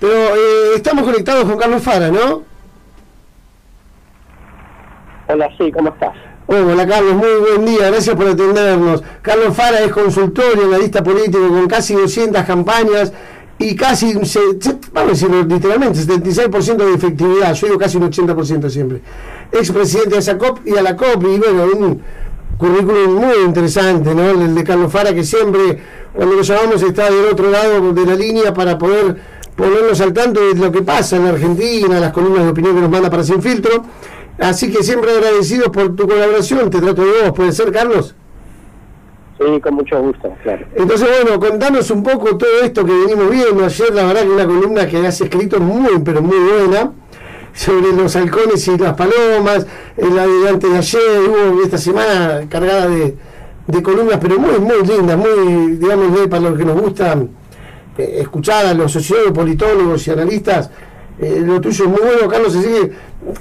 Pero eh, estamos conectados con Carlos Fara, ¿no? Hola, sí, ¿cómo estás? hola Carlos, muy buen día, gracias por atendernos. Carlos Fara es consultor y analista político con casi 200 campañas y casi, vamos a decirlo literalmente, 76% de efectividad, yo digo casi un 80% siempre. Expresidente de esa COP y a la COP, y bueno, un currículum muy interesante, ¿no? El de Carlos Fara, que siempre, cuando lo llamamos, está del otro lado de la línea para poder ponernos al tanto de lo que pasa en Argentina, las columnas de opinión que nos manda para Sin Filtro. Así que siempre agradecidos por tu colaboración. Te trato de vos, ¿puede ser, Carlos? Sí, con mucho gusto, claro. Entonces, bueno, contanos un poco todo esto que venimos viendo. Ayer, la verdad, que una columna que has escrito muy, pero muy buena sobre los halcones y las palomas. La de antes de ayer, hubo esta semana cargada de, de columnas, pero muy, muy lindas, muy, digamos, para los que nos gusta eh, escuchar a los sociólogos, politólogos y analistas eh, lo tuyo es muy bueno, Carlos, así que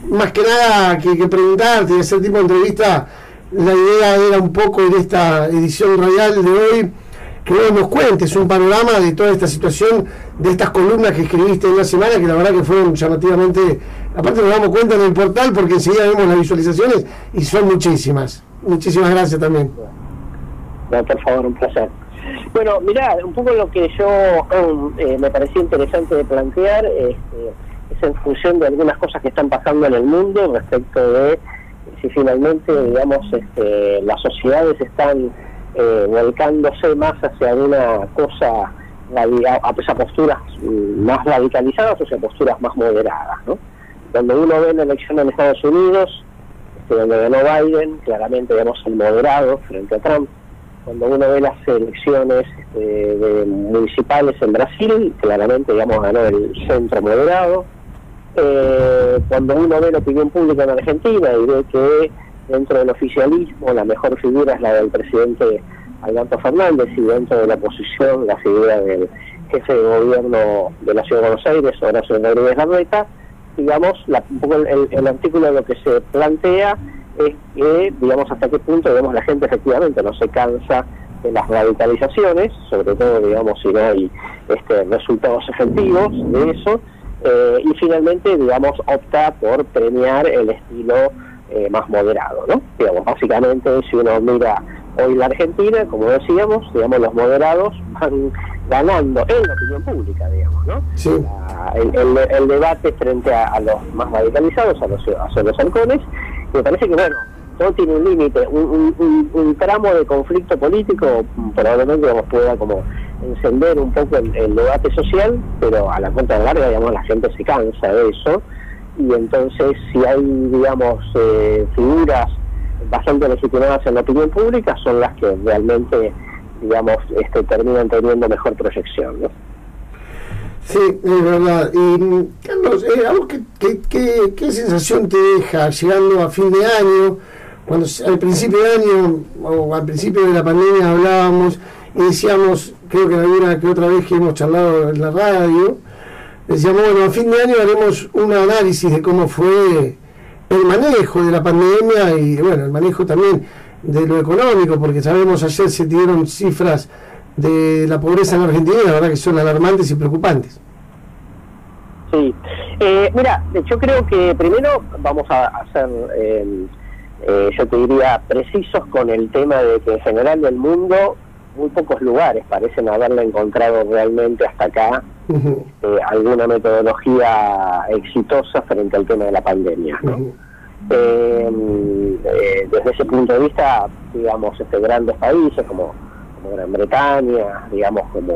más que nada que, preguntarte y hacer tipo de entrevista, la idea era un poco en esta edición radial de hoy que nos cuentes un panorama de toda esta situación, de estas columnas que escribiste en la semana, que la verdad que fueron llamativamente, aparte nos damos cuenta en el portal porque enseguida vemos las visualizaciones y son muchísimas. Muchísimas gracias también. por favor, un placer. Bueno, mirá, un poco lo que yo eh, me parecía interesante de plantear este, es en función de algunas cosas que están pasando en el mundo respecto de si finalmente, digamos, este, las sociedades están eh, volcándose más hacia una cosa, a posturas más radicalizadas o hacia posturas más moderadas, ¿no? Cuando uno ve la elección en Estados Unidos, este, donde ganó Biden, claramente, digamos, el moderado frente a Trump, cuando uno ve las elecciones este, municipales en Brasil, claramente, digamos, ganó el centro moderado, eh, cuando uno ve la opinión pública en Argentina y ve que dentro del oficialismo la mejor figura es la del presidente Alberto Fernández y dentro de la oposición la figura del jefe de gobierno de la Ciudad de Buenos Aires, Horacio Rodríguez Larreta, digamos, la, un poco el, el, artículo lo que se plantea es que, digamos, hasta qué punto, digamos, la gente efectivamente no se cansa de las radicalizaciones, sobre todo, digamos, si no hay este, resultados efectivos de eso, eh, y finalmente, digamos, opta por premiar el estilo eh, más moderado, ¿no? Digamos, básicamente, si uno mira hoy la Argentina, como decíamos, digamos, los moderados van ganando en la opinión pública, digamos, ¿no? el, debate frente a, los más radicalizados, a los, a los halcones, me parece que, bueno, todo tiene un límite, un, tramo de conflicto político probablemente digamos, pueda como encender un poco el, debate social, pero a la cuenta de larga, digamos, la gente se cansa de eso, y entonces si hay, digamos, eh, figuras bastante legitimadas en la opinión pública, son las que realmente, digamos, este, terminan teniendo mejor proyección, ¿no? Sí, es verdad. Y Carlos, eh, ¿qué, qué, qué, sensación te deja llegando a fin de año? Cuando al principio de año o al principio de la pandemia hablábamos y decíamos, creo que alguna que otra vez que hemos charlado en la radio, decíamos, bueno, a fin de año haremos un análisis de cómo fue el manejo de la pandemia y, bueno, el manejo también de lo económico, porque sabemos ayer se dieron cifras de la pobreza en Argentina, la verdad que son alarmantes y preocupantes. Sí, eh, mira, yo creo que primero vamos a hacer, eh, eh, yo te diría, precisos con el tema de que en general del mundo muy pocos lugares parecen haberle encontrado realmente hasta acá eh, alguna metodología exitosa frente al tema de la pandemia. Eh, eh, desde ese punto de vista, digamos, este, grandes países como, Gran Bretaña, digamos, como,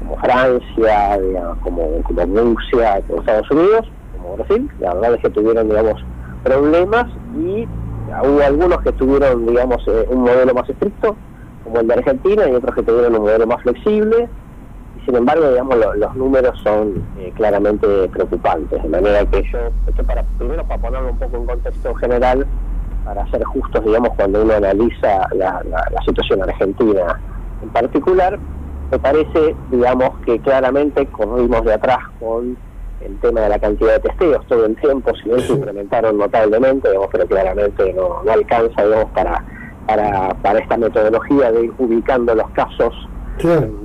como Francia, digamos, como, como Rusia, como Estados Unidos, como Brasil, la verdad es que tuvieron, digamos, problemas y hubo algunos que tuvieron, digamos, un modelo más estricto como el de Argentina y otros que tuvieron un modelo más flexible. Y sin embargo, digamos, los números son eh, claramente preocupantes. De manera que yo, esto para, primero para ponerlo un poco en contexto general, para ser justos, digamos, cuando uno analiza la, la, situación argentina en particular, me parece, digamos, que claramente corrimos de atrás con el tema de la cantidad de testeos. Todo el tiempo, si bien se incrementaron notablemente, digamos, pero claramente no, no alcanza, digamos, para para, para esta metodología de ir ubicando los casos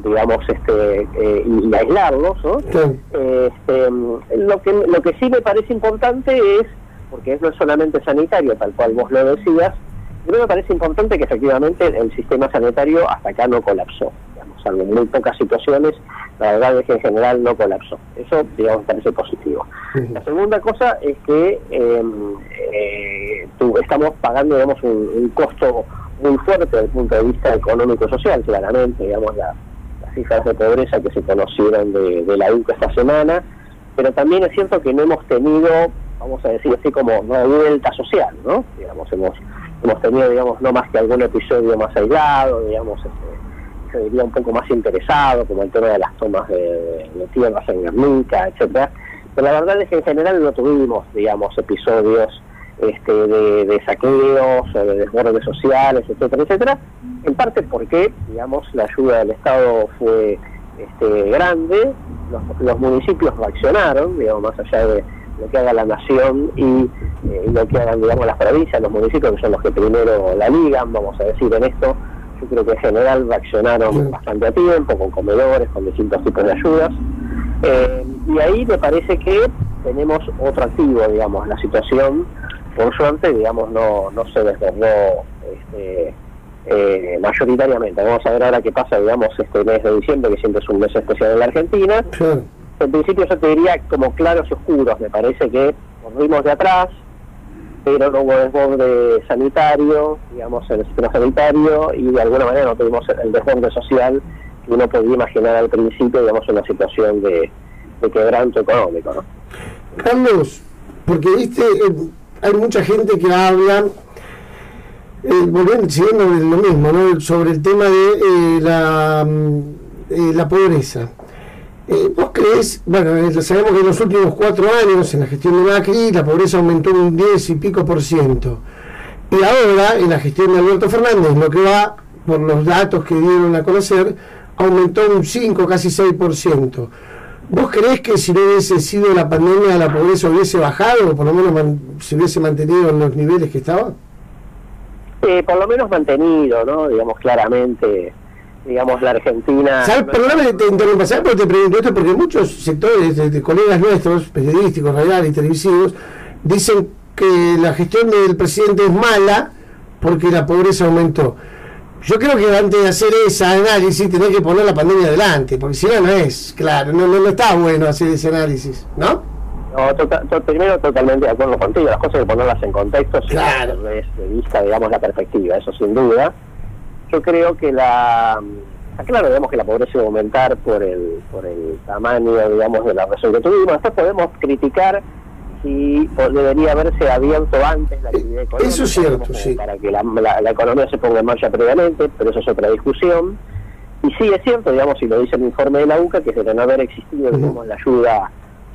digamos, este, eh, y, aislarlos, ¿no? Este, lo, que, lo que sí me parece importante es, porque no es solamente sanitario, tal cual vos lo decías, pero me parece importante que efectivamente el sistema sanitario hasta acá no colapsó, digamos, salvo en muy pocas situaciones, la verdad es que en general no colapsó. Eso, digamos, parece positivo. La segunda cosa es que em, eh, estamos pagando, digamos, un, costo muy fuerte desde el punto de vista económico-social, claramente, digamos, las cifras de pobreza que se conocieron de, de la UCA esta semana, pero también es cierto que no hemos tenido, vamos a decir así como, no vuelta social, ¿no? Digamos, hemos hemos tenido, digamos, no más que algún episodio más aislado, digamos, este, yo diría un poco más interesado, como el tema de las tomas de, tierras en Guernica, etcétera. Pero la verdad es que en general no tuvimos, digamos, episodios este, de, saqueos o de desbordes sociales, etcétera, etcétera. En parte porque, digamos, la ayuda del Estado fue este, grande, los, los municipios reaccionaron, digamos, más allá de lo que haga la nación y, eh, lo que hagan, digamos, las provincias, los municipios, que son los que primero la ligan, vamos a decir, en esto. Yo creo que en general reaccionaron bastante a tiempo, con comedores, con distintos tipos de ayudas. Eh, y ahí me parece que tenemos otro activo, digamos, la situación, por suerte, digamos, no, no se desbordó este, eh, mayoritariamente. Vamos a ver ahora qué pasa, digamos, este mes de diciembre, que siempre es un mes especial en la Argentina en principio yo te diría como claros y oscuros, me parece que volvimos de atrás, pero no hubo desborde sanitario, digamos, el sistema sanitario, y de alguna manera no tuvimos el desborde social que uno podía imaginar al principio, digamos, una situación de, quebranto económico, ¿no? Carlos, porque viste, eh, hay mucha gente que habla, eh, volviendo, siguiendo lo mismo, ¿no? sobre el tema de eh, la, mm, la pobreza. Eh, ¿Vos crees, bueno, eh, sabemos que en los últimos cuatro años, en la gestión de Macri, la pobreza aumentó un 10 y pico por ciento. Y ahora, en la gestión de Alberto Fernández, lo que va, por los datos que dieron a conocer, aumentó un 5, casi 6 por ciento. ¿Vos crees que si no hubiese sido la pandemia, la pobreza hubiese bajado, o por lo menos se hubiese mantenido en los niveles que estaba? Eh, por lo menos mantenido, ¿no? Digamos, claramente digamos, la Argentina... ¿Sabes? Perdóname te interrumpa, ¿sabes por te pregunto esto? Porque muchos sectores de, colegas nuestros, periodísticos, radiales y televisivos, dicen que la gestión del presidente es mala porque la pobreza aumentó. Yo creo que antes de hacer ese análisis tenés que poner la pandemia adelante, porque si no, no es, claro, no, no, está bueno hacer ese análisis, ¿no? No, tota, primero totalmente de acuerdo contigo, las cosas hay que ponerlas en contexto, claro. de vista, digamos, la perspectiva, eso sin duda yo creo que la claro digamos que la pobreza va a aumentar por el por el tamaño digamos de la razón que tuvimos. Después podemos criticar si debería haberse abierto antes la actividad económica eso es cierto sí. para que la, la, economía se ponga en marcha previamente pero eso es otra discusión. Y sí es cierto digamos y lo dice el informe de la UCA que de no haber existido digamos la ayuda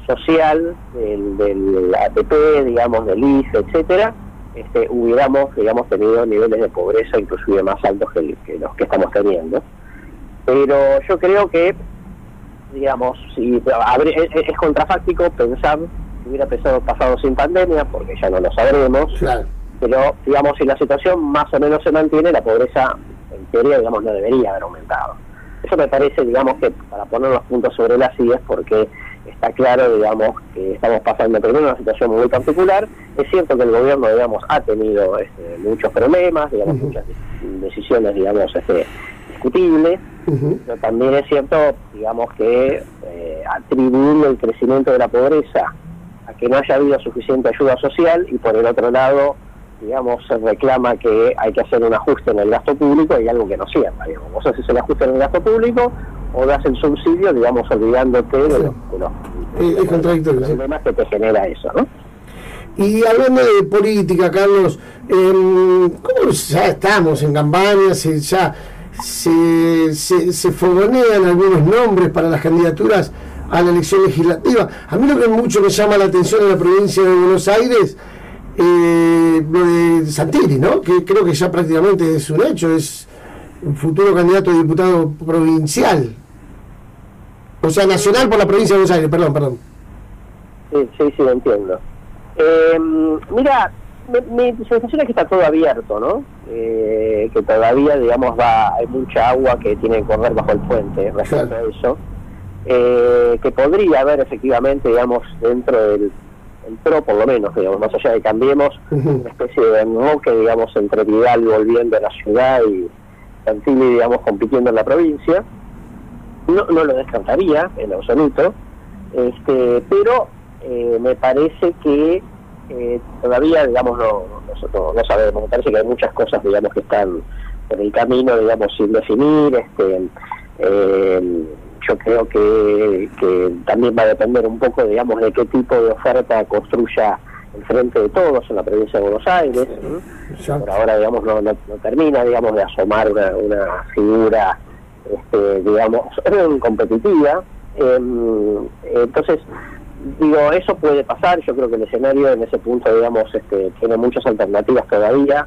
social del, del ATP digamos del IS etcétera este, hubiéramos, digamos, tenido niveles de pobreza inclusive más altos que, los que estamos teniendo. Pero yo creo que, digamos, si es, es contrafáctico pensar que hubiera pesado pasado sin pandemia, porque ya no lo sabremos, pero, digamos, si la situación más o menos se mantiene, la pobreza, en teoría, digamos, no debería haber aumentado. Eso me parece, digamos, que para poner los puntos sobre las sillas, porque está claro, digamos, que estamos pasando por una situación muy particular. Es cierto que el gobierno, digamos, ha tenido este, muchos problemas, digamos, muchas decisiones, digamos, este, discutibles, pero también es cierto, digamos, que eh, atribuir el crecimiento de la pobreza a que no haya habido suficiente ayuda social y por el otro lado, digamos, se reclama que hay que hacer un ajuste en el gasto público y algo que no cierra, digamos. Vos haces el ajuste en el gasto público o das el subsidio, digamos, olvidándote de, los, problemas que te genera eso, ¿no? Y hablando de política, Carlos, eh, ¿cómo ya estamos en campaña? Se, ya se, se, se fogonean algunos nombres para las candidaturas a la elección legislativa. A mí lo que mucho me llama la atención en la provincia de Buenos Aires, eh, lo de Santilli, ¿no? Que creo que ya prácticamente es un hecho, es un futuro candidato a diputado provincial. O sea, nacional por la provincia de Buenos Aires, perdón, perdón. Sí, sí, sí, entiendo. Eh, mira, mi, sensación es que está todo abierto, ¿no? Eh, que todavía, digamos, va hay mucha agua que tiene que correr bajo el puente respecto a eso. Eh, que podría haber efectivamente, digamos, dentro del el PRO, por lo menos, digamos, más allá de cambiemos, una especie de enroque, digamos, entre Vidal volviendo a la ciudad y Santilli, digamos, compitiendo en la provincia. No, no lo descartaría en absoluto, este, pero eh, me parece que eh, todavía, digamos, no, nosotros no sabemos, me parece que hay muchas cosas, digamos, que están en el camino, digamos, sin definir, este, eh, yo creo que, que también va a depender un poco, digamos, de qué tipo de oferta construya el frente de todos en la provincia de Buenos Aires. Por ahora, digamos, no, no, termina, digamos, de asomar una, una figura, este, digamos, competitiva. Em, entonces, digo, eso puede pasar, yo creo que el escenario en ese punto, digamos, este, tiene muchas alternativas todavía.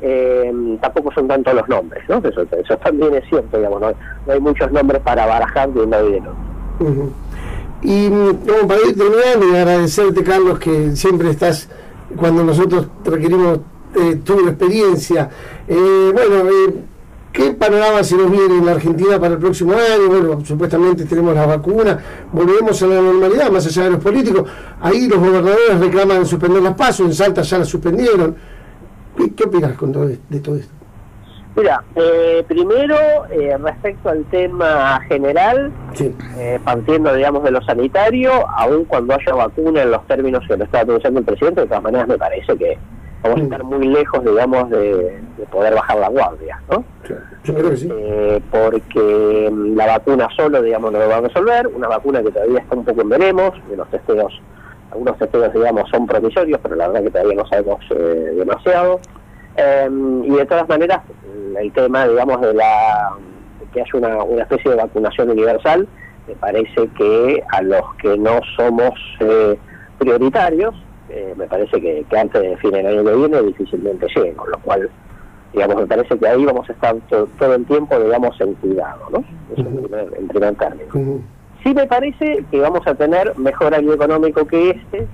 Eh, tampoco son tantos los nombres, ¿no? Eso, también es cierto, digamos, no, hay muchos nombres para barajar de un lado y del otro. Y como para ir terminando y agradecerte, Carlos, que siempre estás, cuando nosotros requerimos eh, tu experiencia, eh, bueno, eh, ¿Qué panorama se nos viene en la Argentina para el próximo año? Bueno, supuestamente tenemos la vacuna, volvemos a la normalidad, más allá de los políticos. Ahí los gobernadores reclaman suspender las pasos, en Salta ya las suspendieron. ¿Qué, opinas con todo, de todo esto? Mira, eh, primero, eh, respecto al tema general, eh, partiendo, digamos, de lo sanitario, aun cuando haya vacuna en los términos que lo está anunciando el presidente, de todas maneras me parece que vamos a estar muy lejos, digamos, de, poder bajar la guardia, ¿no? Yo creo que sí. Eh, porque mm, la vacuna solo, digamos, no lo va a resolver, una vacuna que todavía está un poco en veremos, de los testeos, algunos testeos, digamos, son promisorios, pero la verdad que todavía no sabemos eh, demasiado. Em, y de todas maneras, el tema, digamos, de la que haya una, una especie de vacunación universal, me parece que a los que no somos eh, prioritarios, eh, me parece que, antes de fin del año que viene difícilmente llegue, con lo cual, digamos, me parece que ahí vamos a estar todo, el tiempo, digamos, en cuidado, ¿no? Eso en, primer, término. Sí me parece que vamos a tener mejor año económico que este,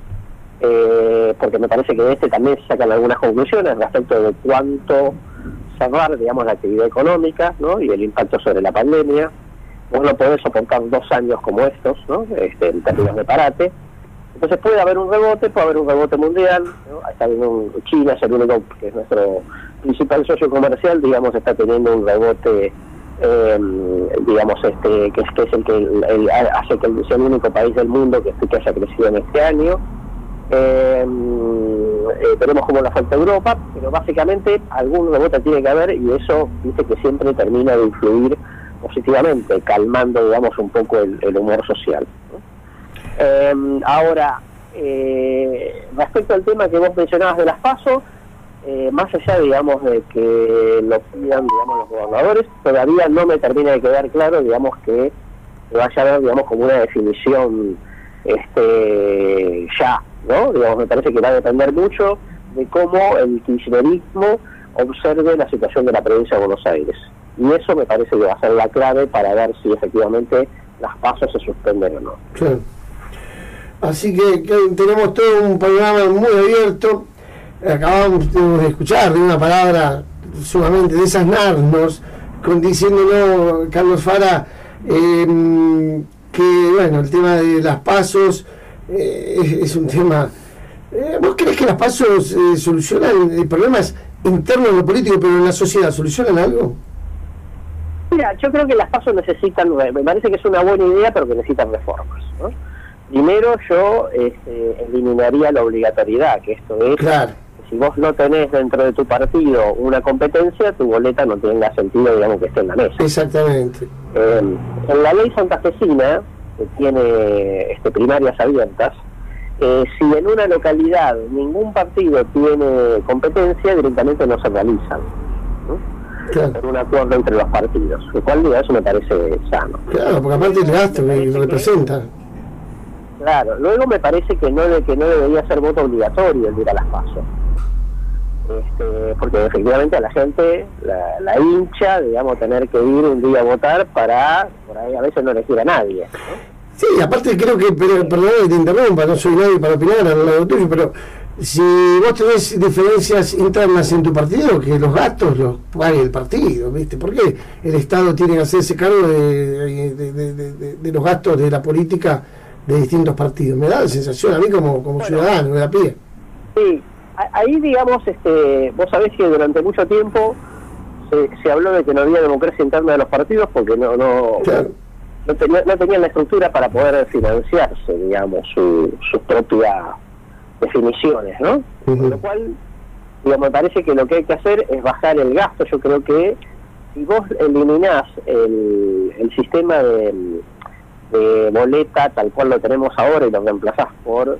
eh, porque me parece que de este también se sacan algunas conclusiones respecto de cuánto cerrar, digamos, la actividad económica, ¿no? Y el impacto sobre la pandemia. Vos no podés soportar dos años como estos, ¿no? Este, en términos de parate entonces puede haber un rebote, puede haber un rebote mundial. China es el único que es nuestro principal socio comercial, digamos, está teniendo un rebote, em, digamos, este que es, que es el que hace que sea el único país del mundo que, que haya crecido en este año. Em, eh, tenemos como la falta Europa, pero básicamente algún rebote tiene que haber y eso dice que siempre termina de influir positivamente, calmando, digamos, un poco el, humor social. Eh, ahora, eh, respecto al tema que vos mencionabas de las pasos, eh, más allá, digamos, de que lo pidan, digamos, los gobernadores, todavía no me termina de quedar claro, digamos, que vaya a haber, digamos, como una definición este ya, ¿no? Digamos, me parece que va a depender mucho de cómo el kirchnerismo observe la situación de la provincia de Buenos Aires. Y eso me parece que va a ser la clave para ver si efectivamente las pasos se suspenden o no. Así que, tenemos todo un panorama muy abierto. Acabamos de escuchar de una palabra sumamente desasnarnos, con diciéndolo Carlos Fara em, que bueno el tema de las pasos eh, es, un tema. Eh, ¿Vos crees que las pasos eh, solucionan problemas internos de lo político, pero en la sociedad solucionan algo? Mira, yo creo que las pasos necesitan, me parece que es una buena idea, pero que necesitan reformas. ¿no? Primero yo este, eliminaría la obligatoriedad, que esto es, si vos no tenés dentro de tu partido una competencia, tu boleta no tenga sentido, digamos, que esté en la mesa. Exactamente. Eh, en la ley santafesina, que tiene este, primarias abiertas, eh, si en una localidad ningún partido tiene competencia, directamente no se realizan. ¿no? un acuerdo entre los partidos, lo cual eso me parece sano. Claro, porque aparte el gasto que representa. Claro, luego me parece que no que no debería ser voto obligatorio el ir a las pasos. Este, porque efectivamente a la gente la, hincha, digamos, tener que ir un día a votar para, por ahí a veces no elegir a nadie. Sí, aparte creo que, perdón que te interrumpa, no soy nadie para opinar al lado tuyo, pero si vos tenés diferencias internas en tu partido, que los gastos los pague el partido, ¿viste? ¿Por qué el Estado tiene que hacerse cargo de, de, los gastos de la política de distintos partidos? Me da la sensación a mí como, como ciudadano de la pie. Sí, ahí digamos, este, vos sabés que durante mucho tiempo se, se habló de que no había democracia interna de los partidos porque no... no no, tenía, no tenían la estructura para poder financiarse, digamos, su, sus propias definiciones, ¿no? Con lo cual, digamos, me parece que lo que hay que hacer es bajar el gasto. Yo creo que si vos eliminás el, el sistema de, de boleta tal cual lo tenemos ahora y lo reemplazás por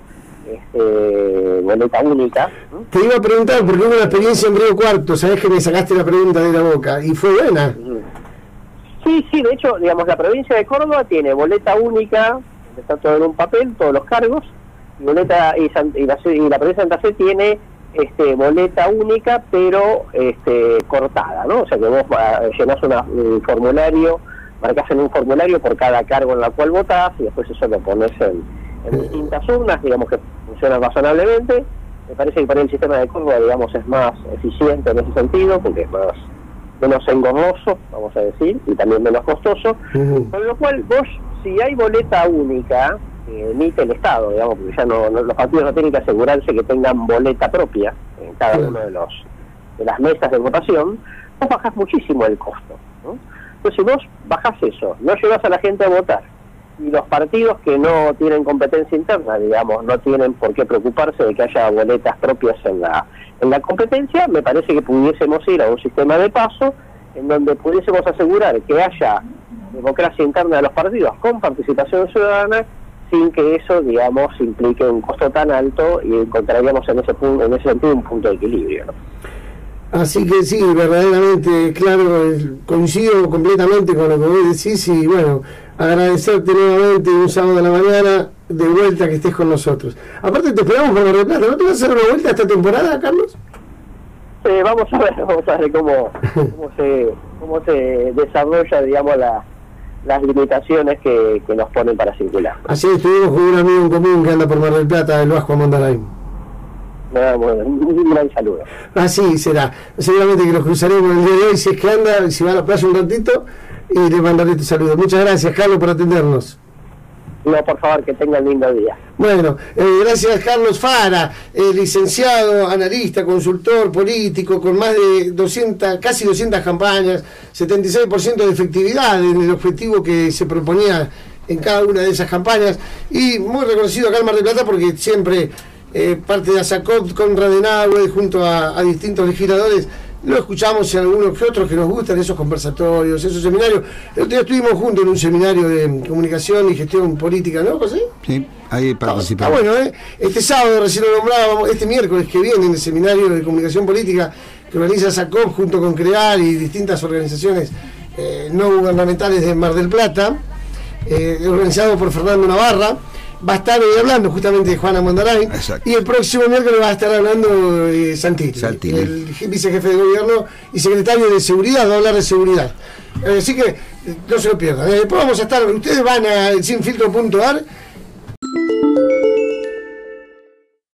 este, boleta única. Te iba a preguntar, porque hubo una experiencia en Río Cuarto, sabes que me sacaste la pregunta de la boca, y fue buena. Sí, sí, de hecho, digamos, la provincia de Córdoba tiene boleta única, está todo en un papel, todos los cargos, y boleta y, la, provincia de Santa Fe tiene este, boleta única, pero este, cortada, ¿no? O sea que vos llenás un formulario, marcás en un formulario por cada cargo en la cual votás, y después eso lo pones en, distintas urnas, digamos que funciona razonablemente. Me parece que para el sistema de Córdoba, digamos, es más eficiente en ese sentido, porque es más menos engorroso, vamos a decir, y también menos costoso, con lo cual vos, si hay boleta única, que emite el Estado, digamos, porque ya no, los partidos no tienen que asegurarse que tengan boleta propia en cada uno de los de las mesas de votación, vos bajás muchísimo el costo. Entonces, vos bajás eso, no llevas a la gente a votar, y los partidos que no tienen competencia interna, digamos, no tienen por qué preocuparse de que haya boletas propias en la, en la competencia, me parece que pudiésemos ir a un sistema de paso en donde pudiésemos asegurar que haya democracia interna de los partidos con participación ciudadana sin que eso, digamos, implique un costo tan alto y encontraríamos en ese punto, en ese sentido un punto de equilibrio. Así que sí, verdaderamente, claro, coincido completamente con lo que vos decís y bueno, agradecerte nuevamente un sábado de la mañana de vuelta que estés con nosotros. Aparte te esperamos por Plata, ¿no te vas a hacer una vuelta esta temporada, Carlos? Sí, vamos a ver, vamos a ver cómo, cómo, se, cómo se desarrolla, digamos, la, las limitaciones que, que nos ponen para circular. Así estuvimos con un amigo en común que anda por Mar del Plata, el Vasco Mondarain. Bueno, un gran saludo. Así será. Seguramente que nos cruzaremos el día de hoy, si es que anda, si va a la playa un ratito, y le mandaré tu saludo. Muchas gracias, Carlos, por atendernos. No, por favor, que tengan lindo día. Bueno, eh, gracias Carlos Fara, eh, licenciado, analista, consultor político, con más de 200, casi 200 campañas, 76% de efectividad en el objetivo que se proponía en cada una de esas campañas y muy reconocido acá en Mar del Plata porque siempre eh, parte de ASACOP con Radenagüe junto a distintos legisladores lo escuchamos en algunos que otros que nos gustan, esos conversatorios, esos seminarios. El otro día estuvimos juntos en un seminario de comunicación y gestión política, ¿no, José? Sí, ahí participamos. Ah, bueno, ¿eh? este sábado recién lo nombrábamos, este miércoles que viene en el seminario de comunicación política que organiza SACOP junto con CREAR y distintas organizaciones eh, no gubernamentales de Mar del Plata, organizado por Fernando Navarra va a estar hoy hablando justamente de Juana Mondarain y el próximo miércoles va a estar hablando Santilli, el vicejefe de gobierno y secretario de seguridad, va a hablar de seguridad. Eh, así que no se lo pierdan. Eh, después vamos a estar, ustedes van a sinfiltro.ar